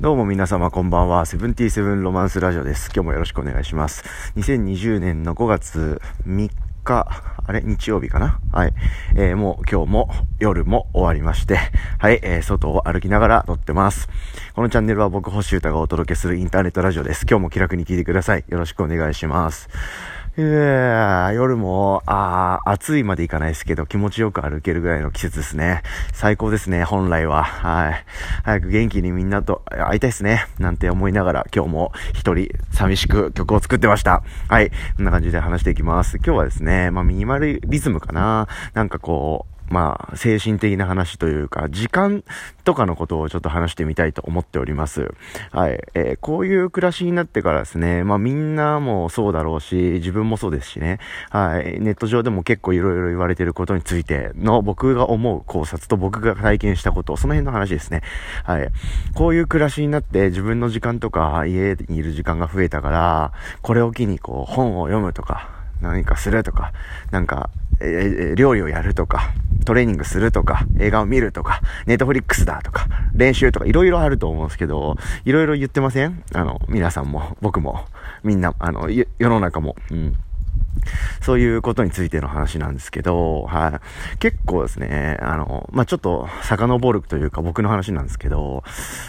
どうも皆様こんばんは。セブンティーセブンロマンスラジオです。今日もよろしくお願いします。2020年の5月3日、あれ？日曜日かな？はい。えー、もう今日も夜も終わりまして、はい、えー、外を歩きながら撮ってます。このチャンネルは僕星歌がお届けするインターネットラジオです。今日も気楽に聞いてください。よろしくお願いします。え、夜も、あ暑いまでいかないですけど、気持ちよく歩けるぐらいの季節ですね。最高ですね、本来は。はい。早く元気にみんなと会いたいですね。なんて思いながら、今日も一人寂しく曲を作ってました。はい。こんな感じで話していきます。今日はですね、まあ、ミニマルリズムかな。なんかこう、まあ、精神的な話というか、時間とかのことをちょっと話してみたいと思っております。はい。えー、こういう暮らしになってからですね、まあみんなもそうだろうし、自分もそうですしね、はい。ネット上でも結構いろいろ言われてることについての僕が思う考察と僕が体験したこと、その辺の話ですね。はい。こういう暮らしになって自分の時間とか家にいる時間が増えたから、これを機にこう本を読むとか、何かするとか、なんか、えー、料理をやるとか、トレーニングするとか、映画を見るとか、ネットフリックスだとか、練習とか、いろいろあると思うんですけど、いろいろ言ってません？あの、皆さんも、僕も、みんな、あの、世の中も、うん。そういうことについての話なんですけど、はい。結構ですね、あの、まあ、ちょっと遡るというか僕の話なんですけど、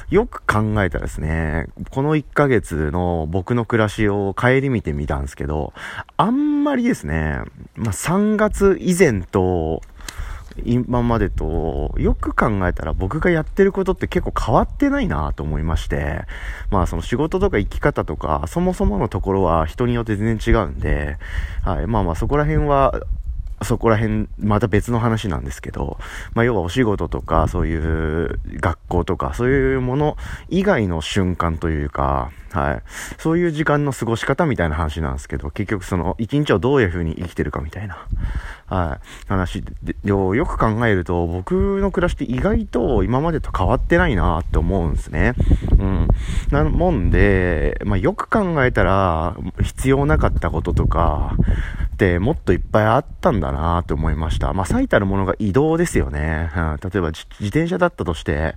よく考えたらですね、この1ヶ月の僕の暮らしを顧みてみたんですけど、あんまりですね、まあ、3月以前と、今までと、よく考えたら僕がやってることって結構変わってないなと思いまして、まあその仕事とか生き方とか、そもそものところは人によって全然違うんで、はい、まあまあそこら辺は、そこら辺、また別の話なんですけど、まあ要はお仕事とか、そういう学校とか、そういうもの以外の瞬間というか、はい。そういう時間の過ごし方みたいな話なんですけど、結局その一日をどういう風に生きてるかみたいな、はい。話で、よく考えると、僕の暮らしって意外と今までと変わってないなって思うんですね。うん。なもんで、まあよく考えたら、必要なかったこととか、ってもっといっぱいあったんだなって思いました。まあ最たるものが移動ですよね。うん、例えば自転車だったとして、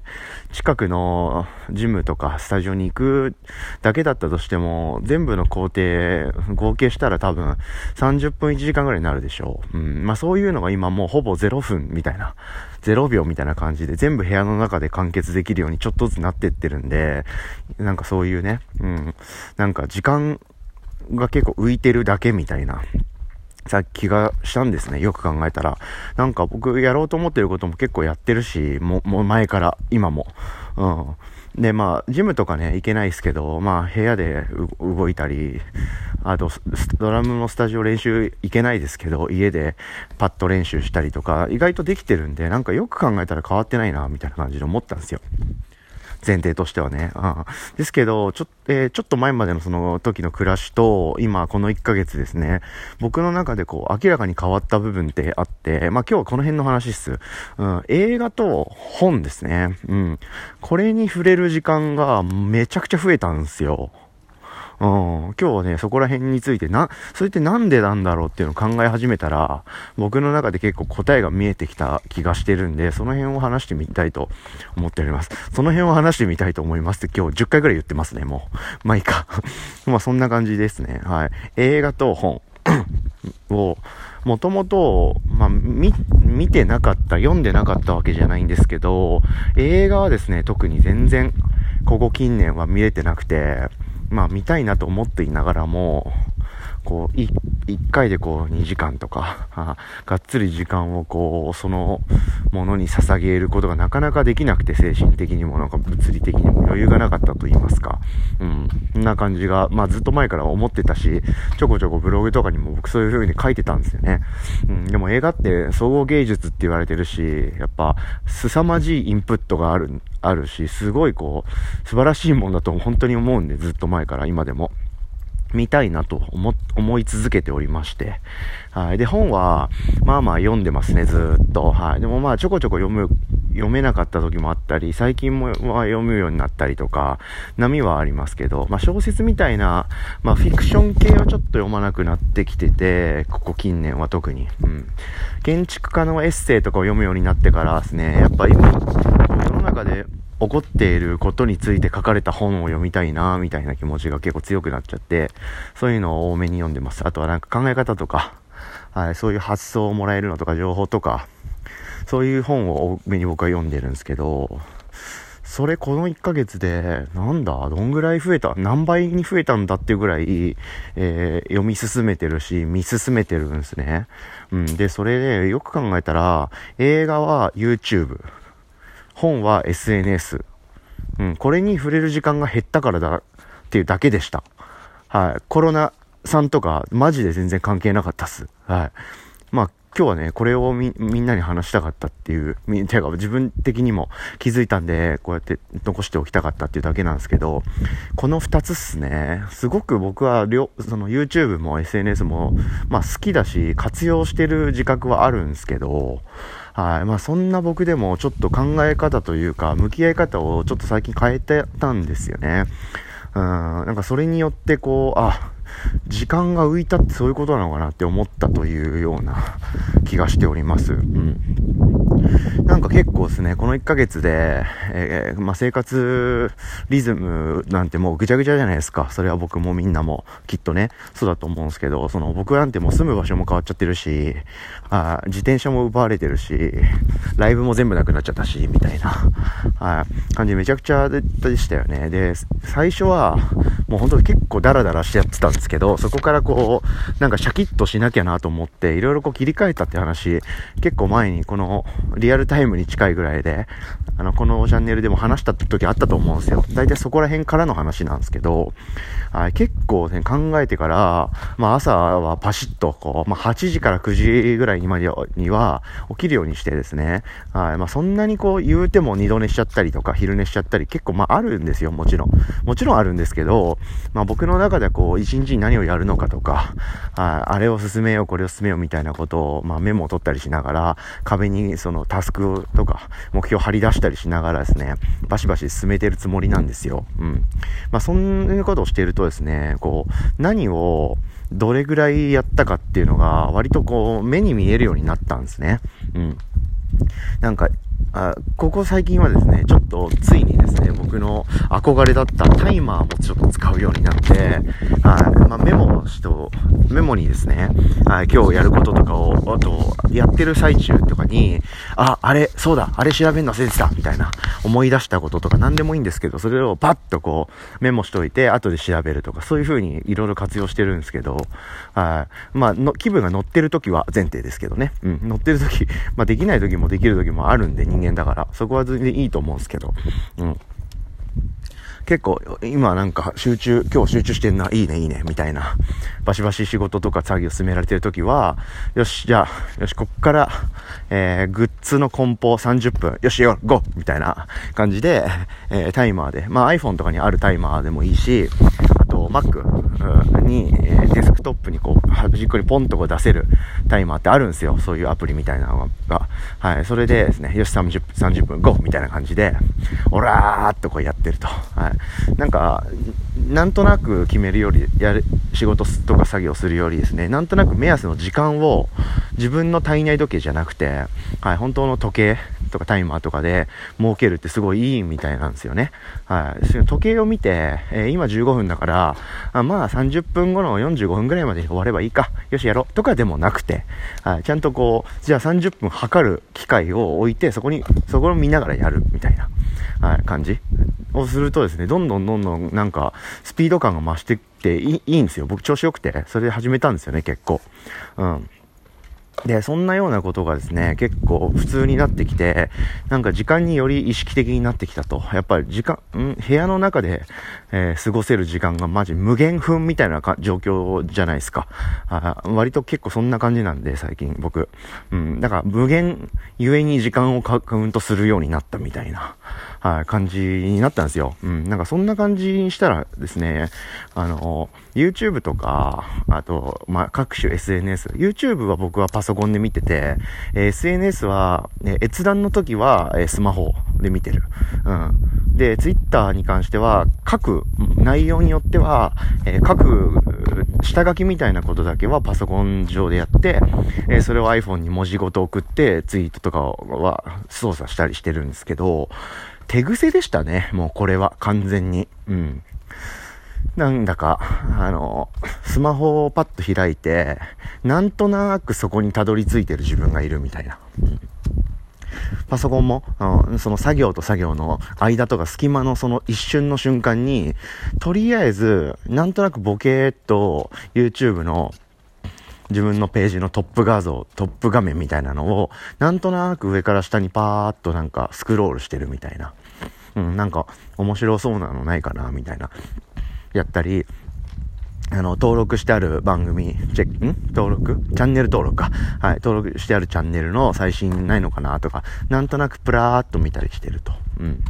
近くのジムとかスタジオに行くだけだったとしても、全部の工程合計したら多分30分1時間ぐらいになるでしょう。うん。まあそういうのが今もうほぼ0分みたいな、0秒みたいな感じで全部部屋の中で完結できるようにちょっとずつなってってるんで、なんかそういうね、うん。なんか時間が結構浮いてるだけみたいな。さっきがしたんですね。よく考えたら。なんか僕やろうと思ってることも結構やってるし、も、もう前から、今も。うん。で、まあ、ジムとかね、行けないですけど、まあ、部屋で動いたり、あと、ドラムのスタジオ練習行けないですけど、家でパッド練習したりとか、意外とできてるんで、なんかよく考えたら変わってないな、みたいな感じで思ったんですよ。前提としてはね。うん、ですけど、ちょ,、えー、ちょっと前までのその時の暮らしと、今この1ヶ月ですね、僕の中でこう明らかに変わった部分ってあって、まあ今日はこの辺の話っす。うん、映画と本ですね。うん。これに触れる時間がめちゃくちゃ増えたんですよ。うん、今日はね、そこら辺についてな、それってなんでなんだろうっていうのを考え始めたら、僕の中で結構答えが見えてきた気がしてるんで、その辺を話してみたいと思っております。その辺を話してみたいと思いますって今日10回ぐらい言ってますね、もう。まあいいか。まあそんな感じですね。はい。映画と本 を、もともと、まあ、見、見てなかった、読んでなかったわけじゃないんですけど、映画はですね、特に全然、ここ近年は見れてなくて、まあ見たいなと思っていながらも、こう、一回でこう2時間とか、がっつり時間をこう、そのものに捧げることがなかなかできなくて、精神的にもなんか物理的にも余裕がなかったと言いますか。うん。そんな感じが、まあずっと前から思ってたし、ちょこちょこブログとかにも僕そういう風に書いてたんですよね。うん。でも映画って総合芸術って言われてるし、やっぱ、凄まじいインプットがある、あるし、すごいこう、素晴らしいもんだと本当に思うんで、ずっと前から今でも。見たいなと思、思い続けておりまして。はい。で、本は、まあまあ読んでますね、ずっと。はい。でもまあ、ちょこちょこ読む、読めなかった時もあったり、最近も、まあ、読むようになったりとか、波はありますけど、まあ小説みたいな、まあフィクション系はちょっと読まなくなってきてて、ここ近年は特に。うん。建築家のエッセイとかを読むようになってからですね、やっぱ今、世の中で起こっていることについて書かれた本を読みたいな、みたいな気持ちが結構強くなっちゃって、そういうのを多めに読んでます。あとはなんか考え方とか、はい、そういう発想をもらえるのとか、情報とか、そういう本を多めに僕は読んでるんですけど、それこの1ヶ月で、なんだ、どんぐらい増えた何倍に増えたんだっていうぐらい、えー、読み進めてるし、見進めてるんですね。うん。で、それで、よく考えたら、映画は YouTube、本は SNS、うん、これに触れる時間が減ったからだっていうだけでした。はい。コロナさんとか、マジで全然関係なかったっす。はい。まあ、今日はね、これをみ、みんなに話したかったっていう、み、てか自分的にも気づいたんで、こうやって残しておきたかったっていうだけなんですけど、この二つっすね、すごく僕は、その YouTube も SNS も、まあ好きだし、活用してる自覚はあるんですけど、はい。まあそんな僕でもちょっと考え方というか、向き合い方をちょっと最近変えてたんですよね。うん、なんかそれによってこう、あ、時間が浮いたってそういうことなのかなって思ったというような 気がしております。うん。なんか結構ですね、この1ヶ月で、えー、まあ、生活リズムなんてもうぐちゃぐちゃじゃないですか。それは僕もみんなもきっとね、そうだと思うんですけど、その僕なんてもう住む場所も変わっちゃってるし、あ自転車も奪われてるし、ライブも全部なくなっちゃったし、みたいな、はい、感じめちゃくちゃでしたよね。で、最初は、もう本当に結構ダラダラしてやってたんですですけど、そこからこう、なんかシャキッとしなきゃなと思って、いろいろこう切り替えたって話、結構前にこのリアルタイムに近いぐらいで、あの、このチャンネルでも話した時あったと思うんですよ。大体そこら辺からの話なんですけど、はい、結構ね、考えてから、まあ朝はパシッと、こう、まあ8時から9時ぐらいには起きるようにしてですね、はい、まあそんなにこう言うても二度寝しちゃったりとか昼寝しちゃったり結構まああるんですよ、もちろん。もちろんあるんですけど、まあ僕の中ではこう一日に何をやるのかとか、ああれを進めよう、これを進めようみたいなことを、まあメモを取ったりしながら、壁にそのタスクとか目標を張り出してたりしながらですね、バシバシ進めてるつもりなんですよ。うん。まあそんなことをしているとですね、こう、何をどれぐらいやったかっていうのが割とこう目に見えるようになったんですね。うん。なんかあここ最近はですね、ちょっとついにですね、僕の憧れだったタイマーもちょっと使うようになって、はい、まあ、メモしと、メモにですね、はい、今日やることとかを、あと、やってる最中とかに、あ、あれ、そうだ、あれ調べるの忘れてた、みたいな、思い出したこととか何でもいいんですけど、それをパッとこう、メモしといて、後で調べるとか、そういう風にいろいろ活用してるんですけど、はい、まあ、の、気分が乗ってる時は前提ですけどね、うん、乗ってる時、まあ、できない時もできる時もあるんで、人間だから、そこは全然いいと思うんですけど、うん。結構、今なんか集中、今日集中してんな、いいね、いいね、みたいな、バシバシ仕事とか作業進められてる時は、よし、じゃあ、よし、こっから、えー、グッズの梱包30分、よし、よ、ゴーみたいな感じで、えー、タイマーで、まあ iPhone とかにあるタイマーでもいいし、と Mac に、え、デスクトップにこう、端っこにポンとこう出せるタイマーってあるんですよ。そういうアプリみたいなのが。はい。それでですね、よし、30分、30分、ゴーみたいな感じで、オラーっとこうやってると。はい。なんか、なんとなく決めるより、やる、仕事とか作業するよりですね、なんとなく目安の時間を自分の体内時計じゃなくて、はい、本当の時計とかタイマーとかで設けるってすごいいいみたいなんですよね。はい。時計を見て、えー、今15分だから、あまあ30分後の45分ぐらいまで終わればいいか。よしやろう。とかでもなくて、はい。ちゃんとこう、じゃあ30分測る機械を置いて、そこに、そこを見ながらやるみたいな、はい、感じをするとですね、どんどんどんどんなんか、スピード感が増してっていいいいんですよ。僕調子良くて、それで始めたんですよね、結構。うん。で、そんなようなことがですね、結構普通になってきて、なんか時間により意識的になってきたと。やっぱり時間、ん？部屋の中で、えー、過ごせる時間がマジ無限分みたいな状況じゃないですか。あ割と結構そんな感じなんで、最近僕。うん、だから無限ゆえに時間をカウントするようになったみたいな。はい、感じになったんですよ。うん、なんかそんな感じにしたらですね、あの、YouTube とか、あと、まあ、各種 SNS。YouTube は僕はパソコンで見てて、え SNS は、ね、閲覧の時は、えスマホで見てる。うん。で、Twitter に関しては、書く内容によっては、えー、書く下書きみたいなことだけはパソコン上でやって、えー、それを iPhone に文字ごと送って、ツイートとかは操作したりしてるんですけど、手癖でしたね。もうこれは完全に。うん。なんだか、あの、スマホをパッと開いて、なんとなくそこにたどり着いてる自分がいるみたいな。うんパソコンも、その作業と作業の間とか隙間のその一瞬の瞬間に、とりあえず、なんとなくボケーっと YouTube の自分のページのトップ画像、トップ画面みたいなのを、なんとなく上から下にパーッとなんかスクロールしてるみたいな。うん、なんか面白そうなのないかな、みたいな。やったり、あの、登録してある番組、チェック、ん？登録？チャンネル登録か。はい、登録してあるチャンネルの最新ないのかなとか、なんとなくプラーっと見たりしてると。うん。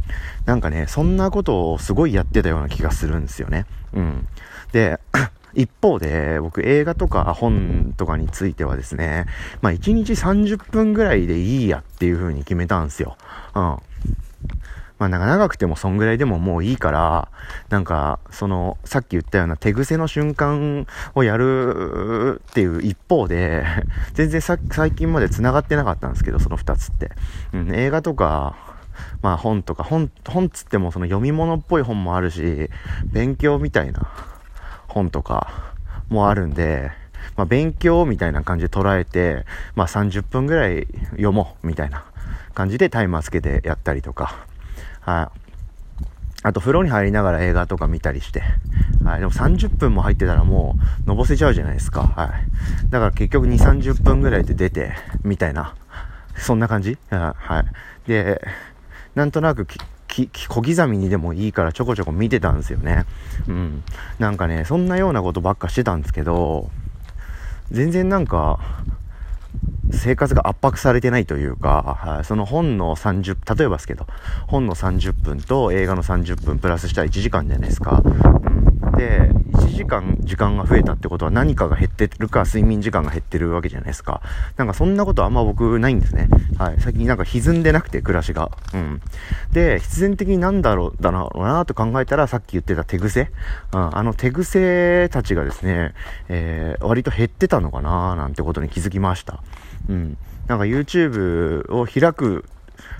なんかね、そんなことをすごいやってたような気がするんですよね。うん。で、一方で、僕映画とか本とかについてはですね、まあ1日30分ぐらいでいいやっていう風に決めたんですよ。うん。まあなんか長くてもそんぐらいでももういいから、なんか、その、さっき言ったような手癖の瞬間をやるっていう一方で、全然さ最近まで繋がってなかったんですけど、その二つって。うん、映画とか、まあ本とか、本、本つってもその読み物っぽい本もあるし、勉強みたいな本とかもあるんで、まあ勉強みたいな感じで捉えて、まあ30分ぐらい読もうみたいな感じでタイマーつけてやったりとか、はい。あと風呂に入りながら映画とか見たりして。はい。でも30分も入ってたらもう、のぼせちゃうじゃないですか。はい。だから結局2、30分ぐらいで出て、みたいな。そんな感じ？はい。で、なんとなくき、小刻みにでもいいからちょこちょこ見てたんですよね。うん。なんかね、そんなようなことばっかしてたんですけど、全然なんか、生活が圧迫されてないというか、その本の30、例えばですけど、本の30分と映画の30分プラスしたら1時間じゃないですか。うん、で、1時間時間が増えたってことは何かが減ってるか、睡眠時間が減ってるわけじゃないですか。なんかそんなことあんま僕ないんですね。はい。最近なんか歪んでなくて、暮らしが。うん。で、必然的になんだろう、だろうなと考えたら、さっき言ってた手癖。うん。あの手癖たちがですね、えー、割と減ってたのかななんてことに気づきました。うん。なんか YouTube を開く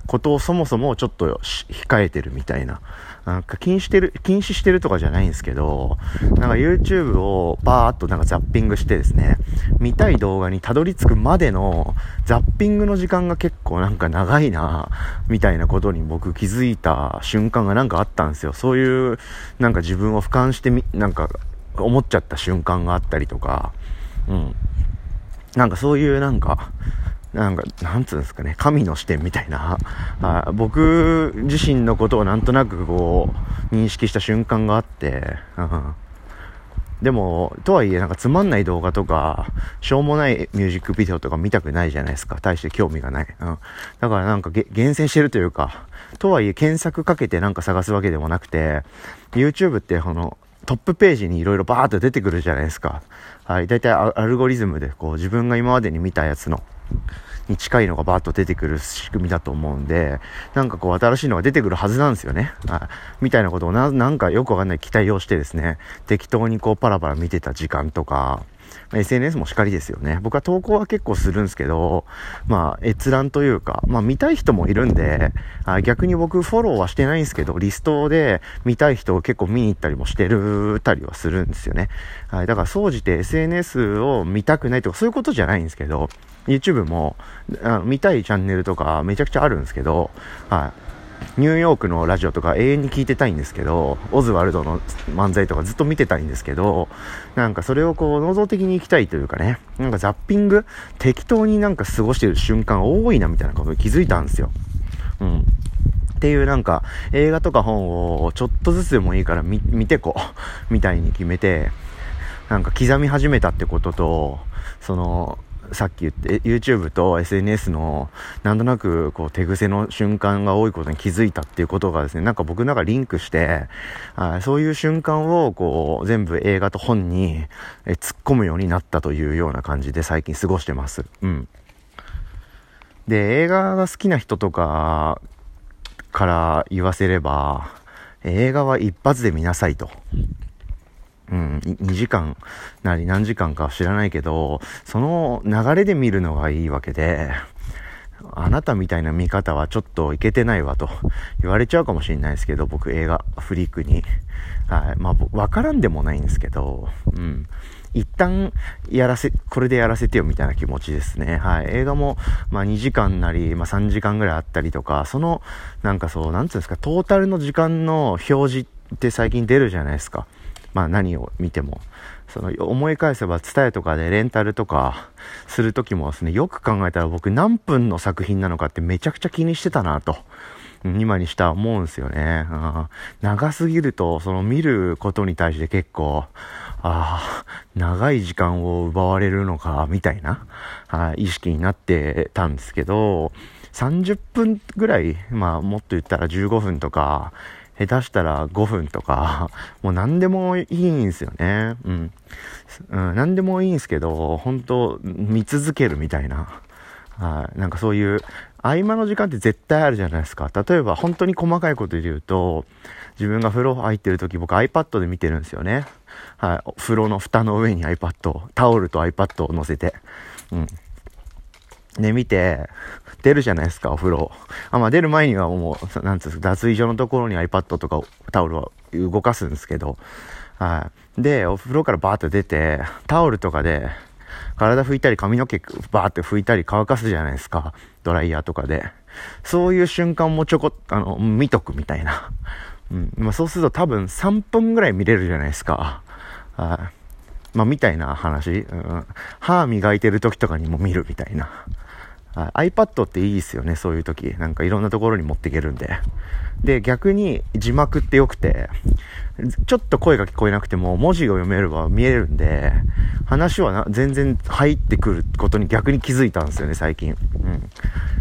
ことをそもそもちょっと控えてるみたいな。なんか禁止してる、禁止してるとかじゃないんですけど、なんか YouTube をバーっとなんかザッピングしてですね、見たい動画にたどり着くまでのザッピングの時間が結構なんか長いな、みたいなことに僕気づいた瞬間がなんかあったんですよ。そういうなんか自分を俯瞰してみ、なんか思っちゃった瞬間があったりとか、うん。なんかそういうなんか、なんか、なんつうんですかね、神の視点みたいな、あ僕自身のことをなんとなくこう、認識した瞬間があって、でも、とはいえなんかつまんない動画とか、しょうもないミュージックビデオとか見たくないじゃないですか。大して興味がない。うん。だからなんか厳選してるというか、とはいえ検索かけてなんか探すわけでもなくて、YouTube ってこの、トップページにいろいろバーっと出てくるじゃないですか。はい。だいたいアルゴリズムでこう自分が今までに見たやつのに近いのがバーッと出てくる仕組みだと思うんで、なんかこう新しいのが出てくるはずなんですよね。あみたいなことをな、なんかよくわかんない期待をしてですね、適当にこうパラパラ見てた時間とか、ま SNS もしかりですよね。僕は投稿は結構するんですけど、まあ、閲覧というか、まあ見たい人もいるんで、あ逆に僕フォローはしてないんですけど、リストで見たい人を結構見に行ったりもしてるたりはするんですよね。はい。だから、総じて SNS を見たくないとかそういうことじゃないんですけど、YouTube も、あ見たいチャンネルとかめちゃくちゃあるんですけど、はい。ニューヨークのラジオとか永遠に聞いてたいんですけど、オズワルドの漫才とかずっと見てたいんですけど、なんかそれをこう、能動的に行きたいというかね、なんかザッピング、適当になんか過ごしてる瞬間多いなみたいなことに気づいたんですよ。うん。っていうなんか映画とか本をちょっとずつでもいいから見てこう、みたいに決めて、なんか刻み始めたってことと、その、さっき言って YouTube と SNS のなんとなくこう手癖の瞬間が多いことに気づいたっていうことがですね、なんか僕の中リンクして、あそういう瞬間をこう全部映画と本にえ突っ込むようになったというような感じで最近過ごしてます。うん。で、映画が好きな人とかから言わせれば、映画は一発で見なさいと。うん、2時間なり何時間か知らないけど、その流れで見るのがいいわけで、あなたみたいな見方はちょっといけてないわと言われちゃうかもしれないですけど、僕映画、フリークに。はい。まあ、わからんでもないんですけど、うん。一旦やらせ、これでやらせてよみたいな気持ちですね。はい。映画も、まあ2時間なり、まあ3時間ぐらいあったりとか、その、なんかそう、なんつうんですか、トータルの時間の表示って最近出るじゃないですか。まあ何を見ても。その思い返せば、伝えとかでレンタルとかするときもですね、よく考えたら僕何分の作品なのかってめちゃくちゃ気にしてたなと。今にしたら思うんですよね。長すぎると、その見ることに対して結構、ああ、長い時間を奪われるのか、みたいな、意識になってたんですけど、30分ぐらい、まあもっと言ったら15分とか、下手したら5分とか、もう何でもいいんですよね。うん。うん、何でもいいんですけど、本当見続けるみたいな。はい。なんかそういう、合間の時間って絶対あるじゃないですか。例えば、本当に細かいことで言うと、自分が風呂入ってる時、僕 iPad で見てるんですよね。はい。風呂の蓋の上に iPad、タオルと iPad を乗せて。うん。で、見て、出るじゃないですか、お風呂。あ、まあ出る前にはもう、なんつうんですか、脱衣所のところに iPad とかタオルを動かすんですけど、はい。で、お風呂からバーって出て、タオルとかで、体拭いたり髪の毛バーって拭いたり乾かすじゃないですか。ドライヤーとかで。そういう瞬間もちょこっと、あの、見とくみたいな。うん。まあそうすると多分3分ぐらい見れるじゃないですか。はい。まあみたいな話。うん。歯磨いてる時とかにも見るみたいな。iPad っていいですよね、そういう時。なんかいろんなところに持っていけるんで。で、逆に字幕って良くて、ちょっと声が聞こえなくても文字を読めれば見えるんで、話は全然入ってくることに逆に気づいたんですよね、最近。うん。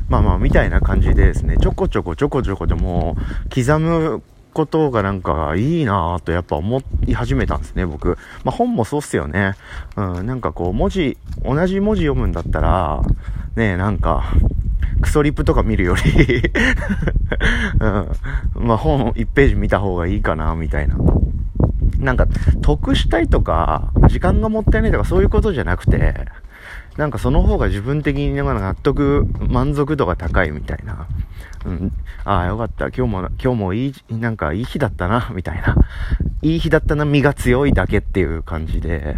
まあまあ、みたいな感じでですね、ちょこちょこちょこちょこでも、刻むことがなんかいいなぁとやっぱ思い始めたんですね、僕。まあ本もそうっすよね。うん、なんかこう文字、同じ文字読むんだったら、ねえなんか、クソリップとか見るより うん、まあ本1ページ見た方がいいかな、みたいな。なんか、得したいとか、時間がもったいないとかそういうことじゃなくて、なんかその方が自分的に納得、満足度が高いみたいな。うん。ああ、よかった。今日も、今日もいい、なんかいい日だったな、みたいな。いい日だったな、身が強いだけっていう感じで。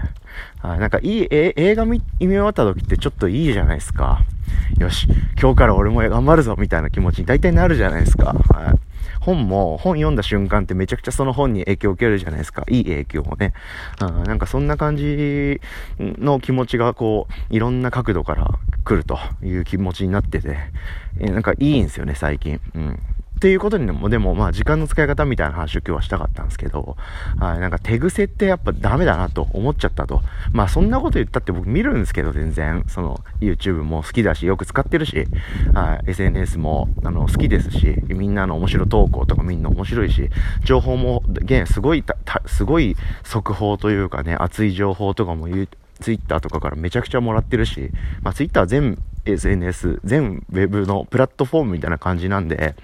あなんかいい、え、映画見、見終わった時ってちょっといいじゃないですか。よし、今日から俺も頑張るぞ、みたいな気持ちに大体なるじゃないですか。はい。本も、本読んだ瞬間ってめちゃくちゃその本に影響を受けるじゃないですか。いい影響をね。うん、なんかそんな感じの気持ちがこう、いろんな角度から来るという気持ちになってて、えなんかいいんですよね、最近。うん。っていうことにも、でも、まあ、時間の使い方みたいな話を今日はしたかったんですけど、はい、なんか手癖ってやっぱダメだなと思っちゃったと。まあ、そんなこと言ったって僕見るんですけど、全然、その、YouTube も好きだし、よく使ってるし、はい、SNS も、あの、好きですし、みんなの面白投稿とかみんな面白いし、情報も、現、すごい、すごい速報というかね、熱い情報とかも言う、ツイッターとかからめちゃくちゃもらってるし、まあツイッター全 SNS、全ウェブのプラットフォームみたいな感じなんで、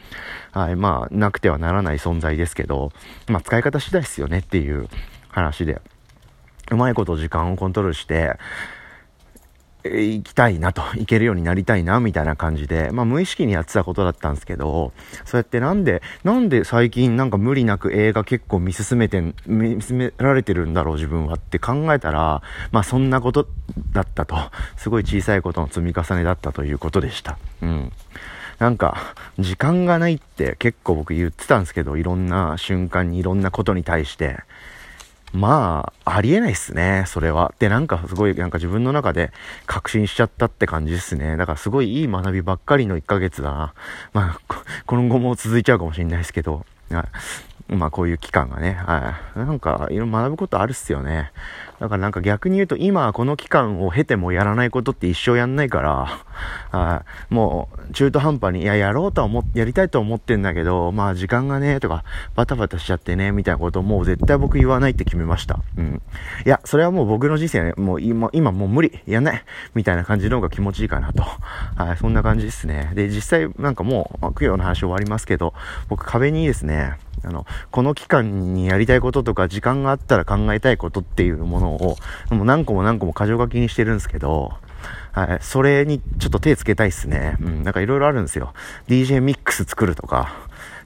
はい、まあなくてはならない存在ですけど、まあ使い方次第っすよねっていう話で、うまいこと時間をコントロールして、行きたいなと、行けるようになりたいな、みたいな感じで、まあ無意識にやってたことだったんですけど、そうやってなんで、なんで最近なんか無理なく映画結構見進めて見進められてるんだろう自分はって考えたら、まあそんなことだったと、すごい小さいことの積み重ねだったということでした。うん。なんか、時間がないって結構僕言ってたんですけど、いろんな瞬間にいろんなことに対して、まあ、ありえないっすね、それは。で、なんかすごい、なんか自分の中で確信しちゃったって感じですね。だからすごいいい学びばっかりの1ヶ月だな。まあ、今後も続いちゃうかもしれないですけど、まあこういう期間がね、はい。なんか、いろいろ学ぶことあるっすよね。だからなんか逆に言うと、今この期間を経てもやらないことって一生やんないから、はい。もう、中途半端に、いや、やろうとは思っ、やりたいと思ってんだけど、まあ時間がね、とか、バタバタしちゃってね、みたいなことをもう絶対僕言わないって決めました。うん。いや、それはもう僕の人生ね、もう今、今もう無理、やんない、みたいな感じの方が気持ちいいかなと。はい、そんな感じですね。で、実際なんかもう、供養の話終わりますけど、僕壁にですね、あの、この期間にやりたいこととか時間があったら考えたいことっていうものを、もう何個も何個も箇条書きにしてるんですけど、はい、それにちょっと手つけたいっすね。うん、なんかいろいろあるんですよ。DJ ミックス作るとか、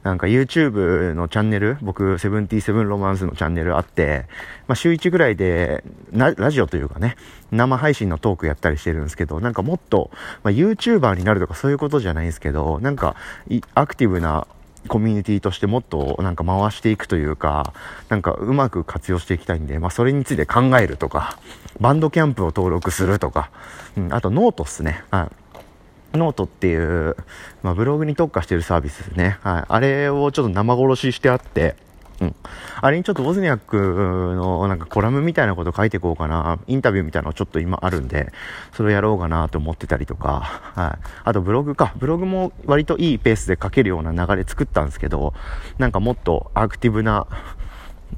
なんか YouTube のチャンネル、僕、セブンティーセブンロマンスのチャンネルあって、まあ週1ぐらいで、ラジオというかね、生配信のトークやったりしてるんですけど、なんかもっと、まあ、YouTuber になるとかそういうことじゃないんですけど、なんか、アクティブなコミュニティとしてもっとなんか回していくというか、なんかうまく活用していきたいんで、まあそれについて考えるとか、 Bandcamp を登録するとか、うん、あとノートっすね。はい。ノートっていう、まあ、ブログに特化してるサービスですね。はい。あれをちょっと生殺ししてあって、うん。あれにちょっとウォズニャックのなんかコラムみたいなこと書いていこうかな。インタビューみたいなのちょっと今あるんで、それをやろうかなと思ってたりとか、はい。あとブログか。ブログも割といいペースで書けるような流れ作ったんですけど、なんかもっとアクティブな、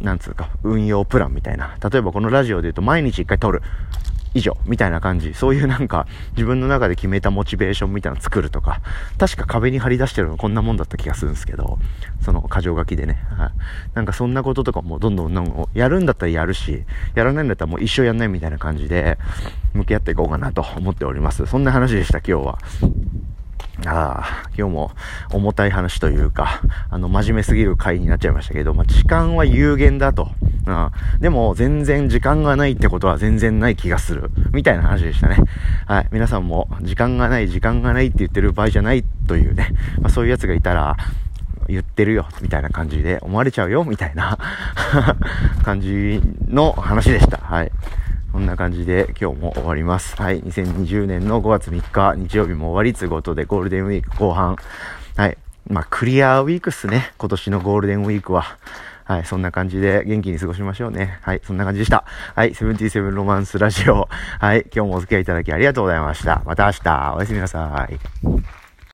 なんつうか、運用プランみたいな。例えばこのラジオで言うと毎日一回撮る。以上みたいな感じ。そういうなんか自分の中で決めたモチベーションみたいなの作るとか、確か壁に貼り出してるのこんなもんだった気がするんですけど、その箇条書きでね。はい。なんかそんなこととかもどんどんどんどんやるんだったらやるし、やらないんだったらもう一生やんないみたいな感じで向き合っていこうかなと思っております。そんな話でした、今日は。ああ、今日も重たい話というか、あの、真面目すぎる回になっちゃいましたけど、まあ、時間は有限だと。うん。でも、全然時間がないってことは全然ない気がする。みたいな話でしたね。はい。皆さんも、時間がない、時間がないって言ってる場合じゃないというね、まあ、そういう奴がいたら、言ってるよ、みたいな感じで思われちゃうよ、みたいな 感じの話でした。はい。こんな感じで今日も終わります。はい。2020年の5月3日、日曜日も終わりということで、ゴールデンウィーク後半。はい。まあ、クリアウィークっすね。今年のゴールデンウィークは。はい。そんな感じで元気に過ごしましょうね。はい。そんな感じでした。はい。セブンティーセブンロマンスラジオ。はい。今日もお付き合いいただきありがとうございました。また明日、おやすみなさい。